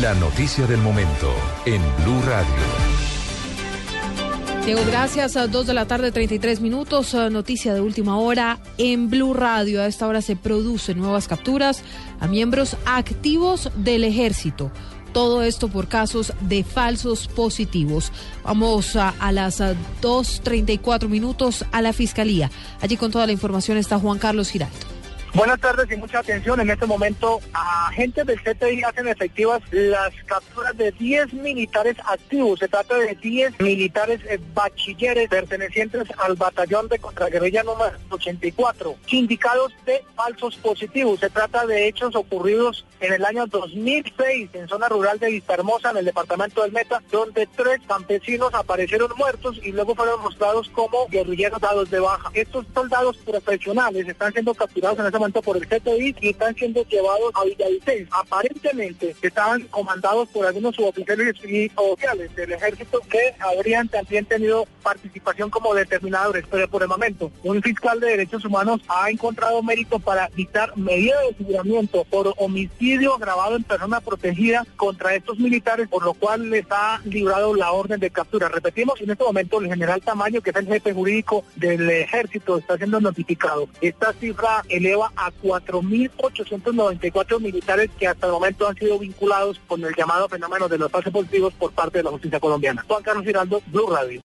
La noticia del momento en Blue Radio. Diego, gracias. A 2 de la tarde, 33 minutos. eh, Noticia de última hora en Blue Radio. A esta hora se producen nuevas capturas a miembros activos del ejército. Todo esto por casos de falsos positivos. Vamos a, a las ah, 2.34 minutos a la fiscalía. Allí con toda la información está Juan Carlos Giraldo. Buenas tardes y mucha atención. En este momento, agentes del CTI hacen efectivas las capturas de 10 militares activos. Se trata de 10 militares eh, bachilleres pertenecientes al batallón de contraguerrilla número 84, sindicados de falsos positivos. Se trata de hechos ocurridos en el año 2006 en zona rural de Vista Hermosa, en el departamento del Meta, donde tres campesinos aparecieron muertos y luego fueron mostrados como guerrilleros dados de baja. Estos soldados profesionales están siendo capturados en ese momento por el CTI y están siendo llevados a Villavicencio. Aparentemente estaban comandados por algunos suboficiales y oficiales del ejército que habrían también tenido participación como determinadores, pero por el momento un fiscal de derechos humanos ha encontrado mérito para dictar medidas de aseguramiento por homicidio agravado en persona protegida contra estos militares, por lo cual les ha librado la orden de captura. Repetimos, en este momento el general Tamaño, que es el jefe jurídico del ejército, está siendo notificado. Esta cifra eleva a 4.894 militares que hasta el momento han sido vinculados con el llamado fenómeno de los falsos positivos por parte de la justicia colombiana. Juan Carlos Giraldo, Blue Radio.